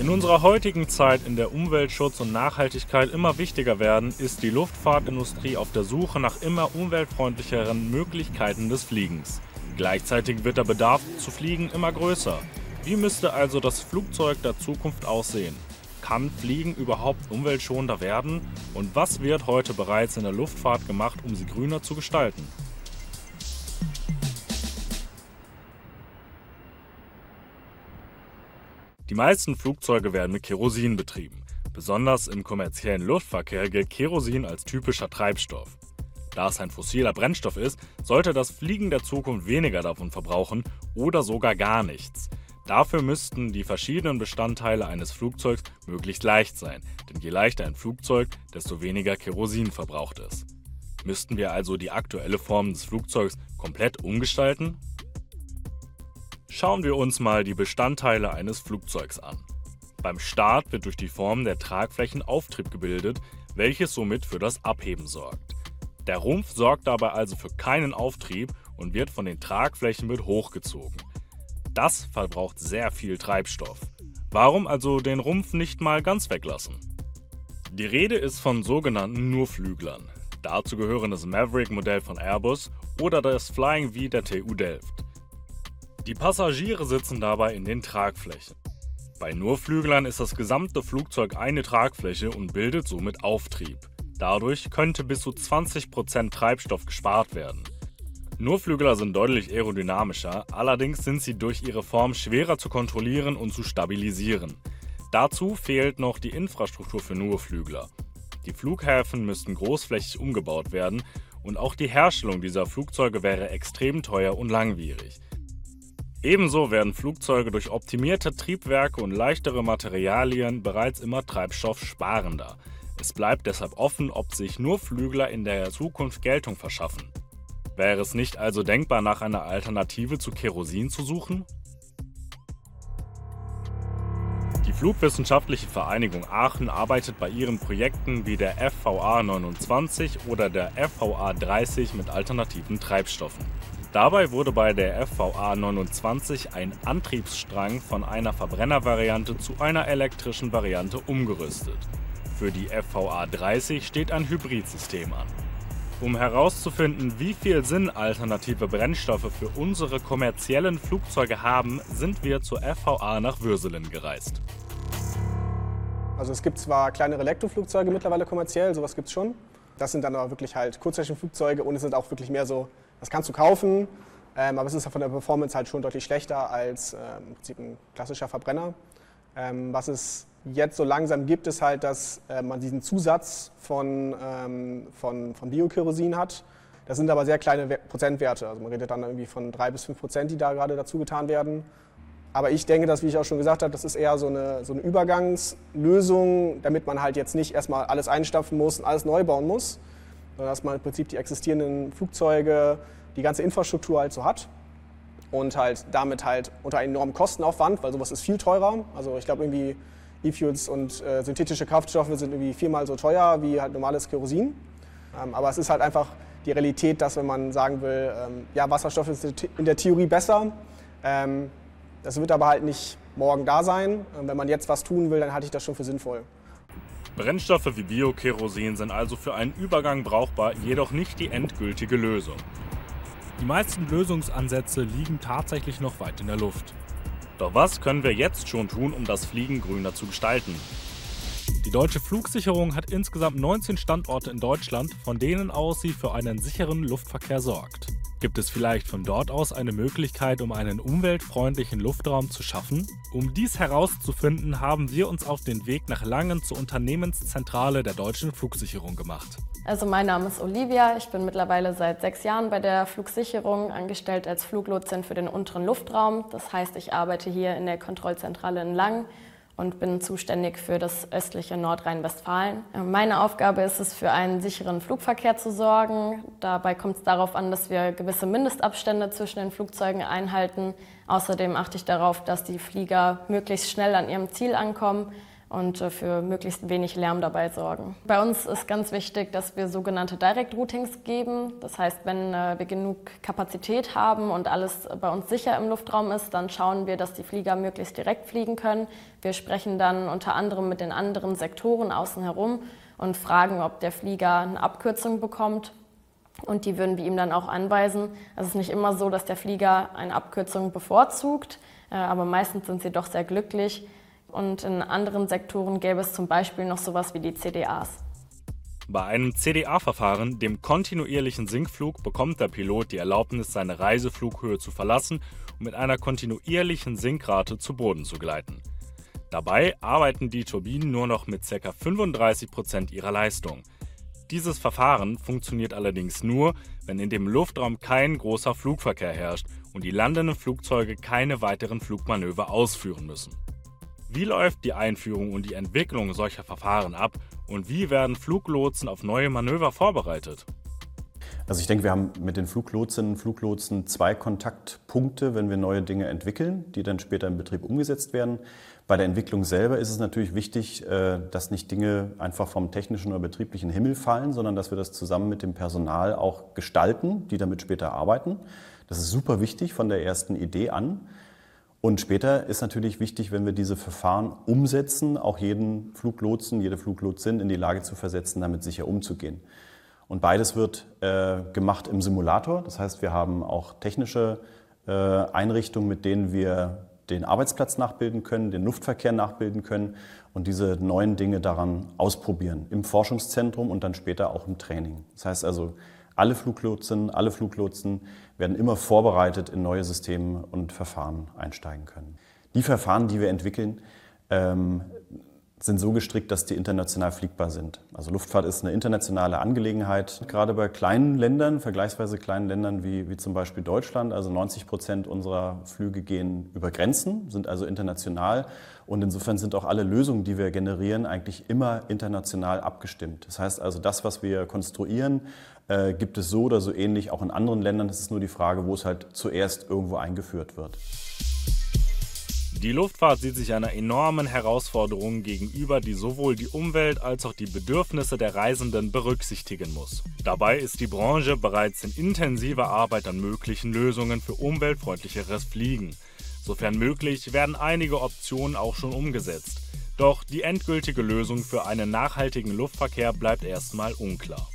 In unserer heutigen Zeit, in der Umweltschutz und Nachhaltigkeit immer wichtiger werden, ist die Luftfahrtindustrie auf der Suche nach immer umweltfreundlicheren Möglichkeiten des Fliegens. Gleichzeitig wird der Bedarf zu fliegen immer größer. Wie müsste also das Flugzeug der Zukunft aussehen? Kann Fliegen überhaupt umweltschonender werden? Und was wird heute bereits in der Luftfahrt gemacht, um sie grüner zu gestalten? Die meisten Flugzeuge werden mit Kerosin betrieben. Besonders im kommerziellen Luftverkehr gilt Kerosin als typischer Treibstoff. Da es ein fossiler Brennstoff ist, sollte das Fliegen der Zukunft weniger davon verbrauchen oder sogar gar nichts. Dafür müssten die verschiedenen Bestandteile eines Flugzeugs möglichst leicht sein, denn je leichter ein Flugzeug, desto weniger Kerosin verbraucht es. Müssten wir also die aktuelle Form des Flugzeugs komplett umgestalten? Schauen wir uns mal die Bestandteile eines Flugzeugs an. Beim Start wird durch die Form der Tragflächen Auftrieb gebildet, welches somit für das Abheben sorgt. Der Rumpf sorgt dabei also für keinen Auftrieb und wird von den Tragflächen mit hochgezogen. Das verbraucht sehr viel Treibstoff. Warum also den Rumpf nicht mal ganz weglassen? Die Rede ist von sogenannten Nurflüglern. Dazu gehören das Maverick-Modell von Airbus oder das Flying V der TU Delft. Die Passagiere sitzen dabei in den Tragflächen. Bei Nurflüglern ist das gesamte Flugzeug eine Tragfläche und bildet somit Auftrieb. Dadurch könnte bis zu 20% Treibstoff gespart werden. Nurflügler sind deutlich aerodynamischer, allerdings sind sie durch ihre Form schwerer zu kontrollieren und zu stabilisieren. Dazu fehlt noch die Infrastruktur für Nurflügler. Die Flughäfen müssten großflächig umgebaut werden und auch die Herstellung dieser Flugzeuge wäre extrem teuer und langwierig. Ebenso werden Flugzeuge durch optimierte Triebwerke und leichtere Materialien bereits immer treibstoffsparender. Es bleibt deshalb offen, ob sich nur Flügler in der Zukunft Geltung verschaffen. Wäre es nicht also denkbar, nach einer Alternative zu Kerosin zu suchen? Die Flugwissenschaftliche Vereinigung Aachen arbeitet bei ihren Projekten wie der FVA 29 oder der FVA 30 mit alternativen Treibstoffen. Dabei wurde bei der FVA 29 ein Antriebsstrang von einer Verbrennervariante zu einer elektrischen Variante umgerüstet. Für die FVA 30 steht ein Hybridsystem an. Um herauszufinden, wie viel Sinn alternative Brennstoffe für unsere kommerziellen Flugzeuge haben, sind wir zur FVA nach Würselen gereist. Also es gibt zwar kleinere Elektroflugzeuge mittlerweile kommerziell, sowas gibt es schon. Das sind dann aber wirklich halt Kurzstreckenflugzeuge und es sind auch wirklich mehr so das kannst du kaufen, ähm, aber es ist von der Performance halt schon deutlich schlechter als äh, im Prinzip ein klassischer Verbrenner. Ähm, was es jetzt so langsam gibt, ist halt, dass äh, man diesen Zusatz von, ähm, von, von Biokerosin hat. Das sind aber sehr kleine Prozentwerte. Also man redet dann irgendwie von drei bis fünf Prozent, die da gerade dazu getan werden. Aber ich denke, dass, wie ich auch schon gesagt habe, das ist eher so eine, so eine Übergangslösung, damit man halt jetzt nicht erstmal alles einstampfen muss und alles neu bauen muss, dass man im Prinzip die existierenden Flugzeuge, die ganze Infrastruktur halt so hat und halt damit halt unter einem enormen Kostenaufwand, weil sowas ist viel teurer. Also ich glaube irgendwie E-Fuels und äh, synthetische Kraftstoffe sind irgendwie viermal so teuer wie halt normales Kerosin. Ähm, aber es ist halt einfach die Realität, dass wenn man sagen will, ähm, ja, Wasserstoff ist in der Theorie besser, ähm, das wird aber halt nicht morgen da sein. Und wenn man jetzt was tun will, dann halte ich das schon für sinnvoll. Brennstoffe wie Biokerosin sind also für einen Übergang brauchbar, jedoch nicht die endgültige Lösung. Die meisten Lösungsansätze liegen tatsächlich noch weit in der Luft. Doch was können wir jetzt schon tun, um das Fliegen grüner zu gestalten? Die deutsche Flugsicherung hat insgesamt 19 Standorte in Deutschland, von denen aus sie für einen sicheren Luftverkehr sorgt. Gibt es vielleicht von dort aus eine Möglichkeit, um einen umweltfreundlichen Luftraum zu schaffen? Um dies herauszufinden, haben wir uns auf den Weg nach Langen zur Unternehmenszentrale der deutschen Flugsicherung gemacht. Also mein Name ist Olivia, ich bin mittlerweile seit sechs Jahren bei der Flugsicherung angestellt als Fluglotsin für den unteren Luftraum. Das heißt, ich arbeite hier in der Kontrollzentrale in Langen und bin zuständig für das östliche Nordrhein-Westfalen. Meine Aufgabe ist es, für einen sicheren Flugverkehr zu sorgen. Dabei kommt es darauf an, dass wir gewisse Mindestabstände zwischen den Flugzeugen einhalten. Außerdem achte ich darauf, dass die Flieger möglichst schnell an ihrem Ziel ankommen und äh, für möglichst wenig Lärm dabei sorgen. Bei uns ist ganz wichtig, dass wir sogenannte Direct Routings geben. Das heißt, wenn äh, wir genug Kapazität haben und alles bei uns sicher im Luftraum ist, dann schauen wir, dass die Flieger möglichst direkt fliegen können. Wir sprechen dann unter anderem mit den anderen Sektoren außen herum und fragen, ob der Flieger eine Abkürzung bekommt. Und die würden wir ihm dann auch anweisen. Es ist nicht immer so, dass der Flieger eine Abkürzung bevorzugt, äh, aber meistens sind sie doch sehr glücklich. Und in anderen Sektoren gäbe es zum Beispiel noch sowas wie die CDAs. Bei einem CDA-Verfahren, dem kontinuierlichen Sinkflug, bekommt der Pilot die Erlaubnis, seine Reiseflughöhe zu verlassen und mit einer kontinuierlichen Sinkrate zu Boden zu gleiten. Dabei arbeiten die Turbinen nur noch mit ca. 35 Prozent ihrer Leistung. Dieses Verfahren funktioniert allerdings nur, wenn in dem Luftraum kein großer Flugverkehr herrscht und die landenden Flugzeuge keine weiteren Flugmanöver ausführen müssen. Wie läuft die Einführung und die Entwicklung solcher Verfahren ab und wie werden Fluglotsen auf neue Manöver vorbereitet? Also ich denke, wir haben mit den Fluglotsinnen und Fluglotsen zwei Kontaktpunkte, wenn wir neue Dinge entwickeln, die dann später im Betrieb umgesetzt werden. Bei der Entwicklung selber ist es natürlich wichtig, äh, dass nicht Dinge einfach vom technischen oder betrieblichen Himmel fallen, sondern dass wir das zusammen mit dem Personal auch gestalten, die damit später arbeiten. Das ist super wichtig von der ersten Idee an. Und später ist natürlich wichtig, wenn wir diese Verfahren umsetzen, auch jeden Fluglotsen, jede Fluglotsin in die Lage zu versetzen, damit sicher umzugehen. Und beides wird äh, gemacht im Simulator. Das heißt, wir haben auch technische äh, Einrichtungen, mit denen wir den Arbeitsplatz nachbilden können, den Luftverkehr nachbilden können und diese neuen Dinge daran ausprobieren. Im Forschungszentrum und dann später auch im Training. Das heißt also, alle Fluglotsen, alle Fluglotsen werden immer vorbereitet in neue Systeme und Verfahren einsteigen können. Die Verfahren, die wir entwickeln, ähm, sind so gestrickt, dass die international fliegbar sind. Also Luftfahrt ist eine internationale Angelegenheit. Gerade bei kleinen Ländern, vergleichsweise kleinen Ländern wie, wie zum Beispiel Deutschland, also 90 Prozent unserer Flüge gehen über Grenzen, sind also international. Und insofern sind auch alle Lösungen, die wir generieren, eigentlich immer international abgestimmt. Das heißt also, das, was wir konstruieren, äh, gibt es so oder so ähnlich auch in anderen Ländern. Es ist nur die Frage, wo es halt zuerst irgendwo eingeführt wird. Die Luftfahrt sieht sich einer enormen Herausforderung gegenüber, die sowohl die Umwelt als auch die Bedürfnisse der Reisenden berücksichtigen muss. Dabei ist die Branche bereits in intensiver Arbeit an möglichen Lösungen für umweltfreundlicheres Fliegen. Sofern möglich werden einige Optionen auch schon umgesetzt. Doch die endgültige Lösung für einen nachhaltigen Luftverkehr bleibt erstmal unklar.